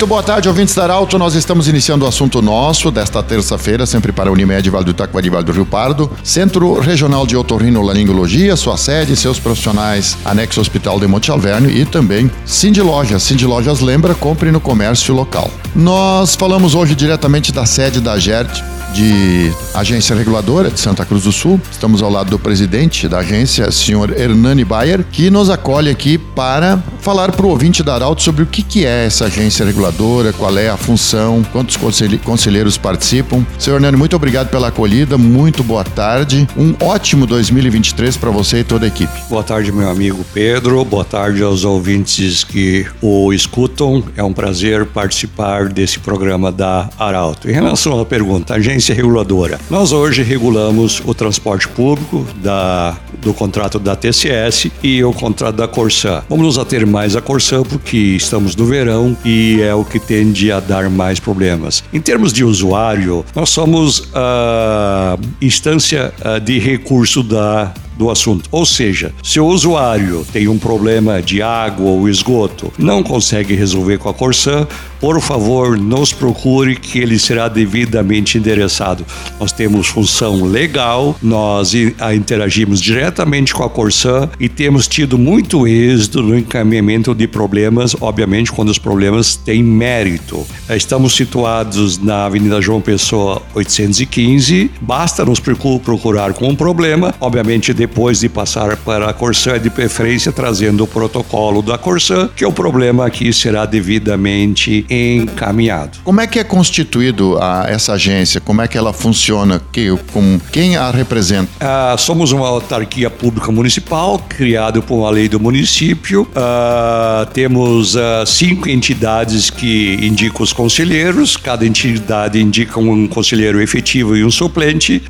Muito boa tarde, ouvintes da Arauto. Nós estamos iniciando o assunto nosso desta terça-feira, sempre para Unimed Vale do Itaquari, Vale do Rio Pardo, Centro Regional de Otorrinolaringologia, sua sede, seus profissionais, anexo Hospital de Monte Alverne e também Cindy Lojas. Cindy Lojas lembra, compre no comércio local. Nós falamos hoje diretamente da sede da GERT, de Agência Reguladora de Santa Cruz do Sul. Estamos ao lado do presidente da agência, senhor Hernani Bayer, que nos acolhe aqui para falar para o ouvinte da Arauto sobre o que, que é essa agência reguladora, qual é a função, quantos conselheiros participam. Senhor Hernani, muito obrigado pela acolhida, muito boa tarde. Um ótimo 2023 para você e toda a equipe. Boa tarde, meu amigo Pedro. Boa tarde aos ouvintes que o escutam. É um prazer participar desse programa da Arauto. Em relação à pergunta, agência reguladora. Nós hoje regulamos o transporte público da, do contrato da TCS e o contrato da Corsã. Vamos nos ater mais à Corsã porque estamos no verão e é o que tende a dar mais problemas. Em termos de usuário, nós somos a instância de recurso da do assunto. Ou seja, se o usuário tem um problema de água ou esgoto, não consegue resolver com a Corsan, por favor, nos procure que ele será devidamente endereçado. Nós temos função legal, nós interagimos diretamente com a Corsan e temos tido muito êxito no encaminhamento de problemas, obviamente quando os problemas têm mérito. Estamos situados na Avenida João Pessoa 815, basta nos procurar com um problema, obviamente depois depois de passar para a Corsã, de preferência trazendo o protocolo da Corsã, que o problema aqui será devidamente encaminhado. Como é que é constituído a, essa agência? Como é que ela funciona? Que, com, quem a representa? Ah, somos uma autarquia pública municipal, criado por uma lei do município. Ah, temos ah, cinco entidades que indicam os conselheiros, cada entidade indica um conselheiro efetivo e um suplente.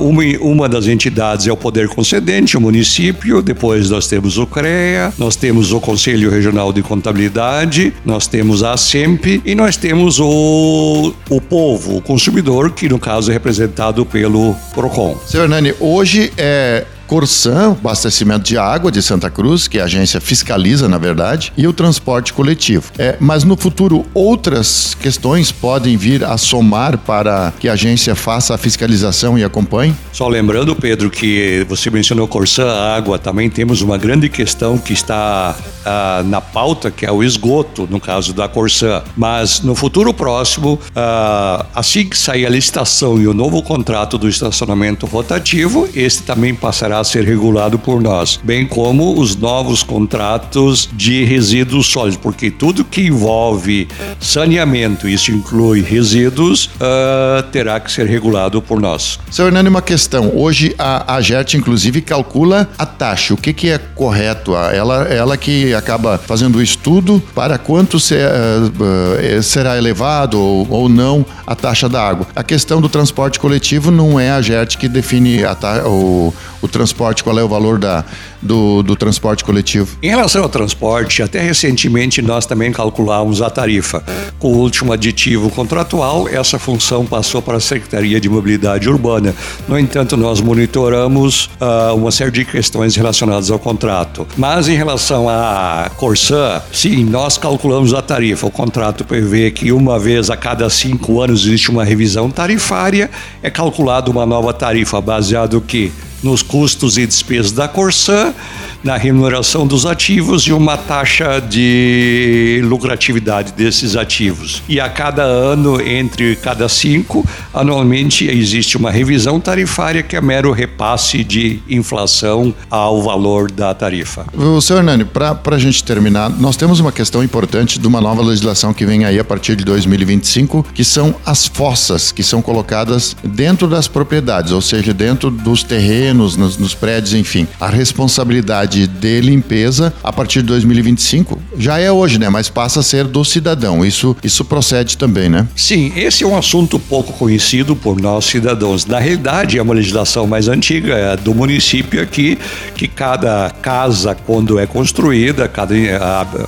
Uma, uma das entidades é o Poder Conselheiro concedente, o município, depois nós temos o CREA, nós temos o Conselho Regional de Contabilidade, nós temos a SEMP e nós temos o, o povo, o consumidor, que no caso é representado pelo PROCON. Senhor Nani, hoje é Corsan, abastecimento de água de Santa Cruz, que a agência fiscaliza, na verdade, e o transporte coletivo. É, mas no futuro, outras questões podem vir a somar para que a agência faça a fiscalização e acompanhe? Só lembrando, Pedro, que você mencionou Corsan, água, também temos uma grande questão que está ah, na pauta, que é o esgoto, no caso da Corsan. Mas no futuro próximo, ah, assim que sair a licitação e o novo contrato do estacionamento rotativo, este também passará a ser regulado por nós, bem como os novos contratos de resíduos sólidos, porque tudo que envolve saneamento, isso inclui resíduos, uh, terá que ser regulado por nós. Seu Hernani, uma questão. Hoje a AGERT, inclusive, calcula a taxa. O que, que é correto? Ela, ela que acaba fazendo o estudo para quanto ser, uh, será elevado ou, ou não a taxa da água. A questão do transporte coletivo não é a AGERT que define a o, o transporte, qual é o valor da, do, do transporte coletivo? Em relação ao transporte, até recentemente nós também calculávamos a tarifa. Com o último aditivo contratual, essa função passou para a Secretaria de Mobilidade Urbana. No entanto, nós monitoramos uh, uma série de questões relacionadas ao contrato. Mas em relação à Corsã, sim, nós calculamos a tarifa. O contrato prevê que uma vez a cada cinco anos existe uma revisão tarifária, é calculada uma nova tarifa baseado que nos custos e despesas da Corsã, na remuneração dos ativos e uma taxa de lucratividade desses ativos. E a cada ano, entre cada cinco, anualmente existe uma revisão tarifária que é mero repasse de inflação ao valor da tarifa. O senhor Hernani, para a gente terminar, nós temos uma questão importante de uma nova legislação que vem aí a partir de 2025, que são as fossas que são colocadas dentro das propriedades, ou seja, dentro dos terrenos nos, nos, nos prédios, enfim. A responsabilidade de limpeza a partir de 2025 já é hoje, né? Mas passa a ser do cidadão. Isso, isso procede também, né? Sim, esse é um assunto pouco conhecido por nós cidadãos. Na realidade, é uma legislação mais antiga é do município aqui, que cada casa, quando é construída, cada,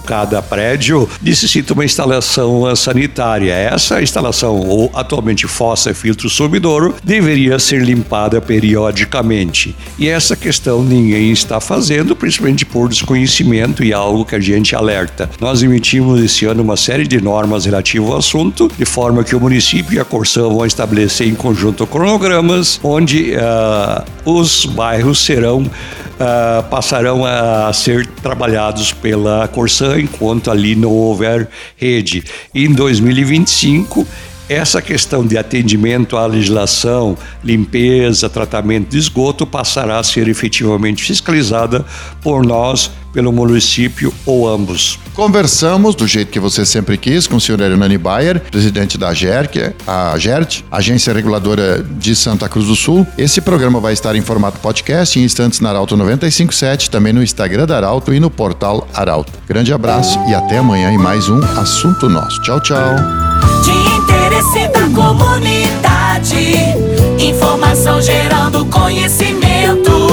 cada prédio necessita uma instalação sanitária. Essa instalação, ou atualmente fossa, filtro sumidouro, deveria ser limpada periodicamente. E essa questão ninguém está fazendo, principalmente por desconhecimento e algo que a gente alerta. Nós emitimos esse ano uma série de normas relativas ao assunto, de forma que o município e a Corsã vão estabelecer em conjunto cronogramas, onde uh, os bairros serão uh, passarão a ser trabalhados pela Corsã enquanto ali não houver rede. Em 2025 essa questão de atendimento à legislação, limpeza, tratamento de esgoto passará a ser efetivamente fiscalizada por nós, pelo município ou ambos. Conversamos do jeito que você sempre quis com o senhor Hernani Bayer, presidente da GERC, a GERT, Agência Reguladora de Santa Cruz do Sul. Esse programa vai estar em formato podcast em instantes na Arauto 957, também no Instagram da Arauto e no portal Arauto. Grande abraço e até amanhã em mais um Assunto Nosso. Tchau, tchau. Interesse da comunidade, informação gerando conhecimento,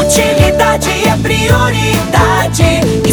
utilidade é prioridade.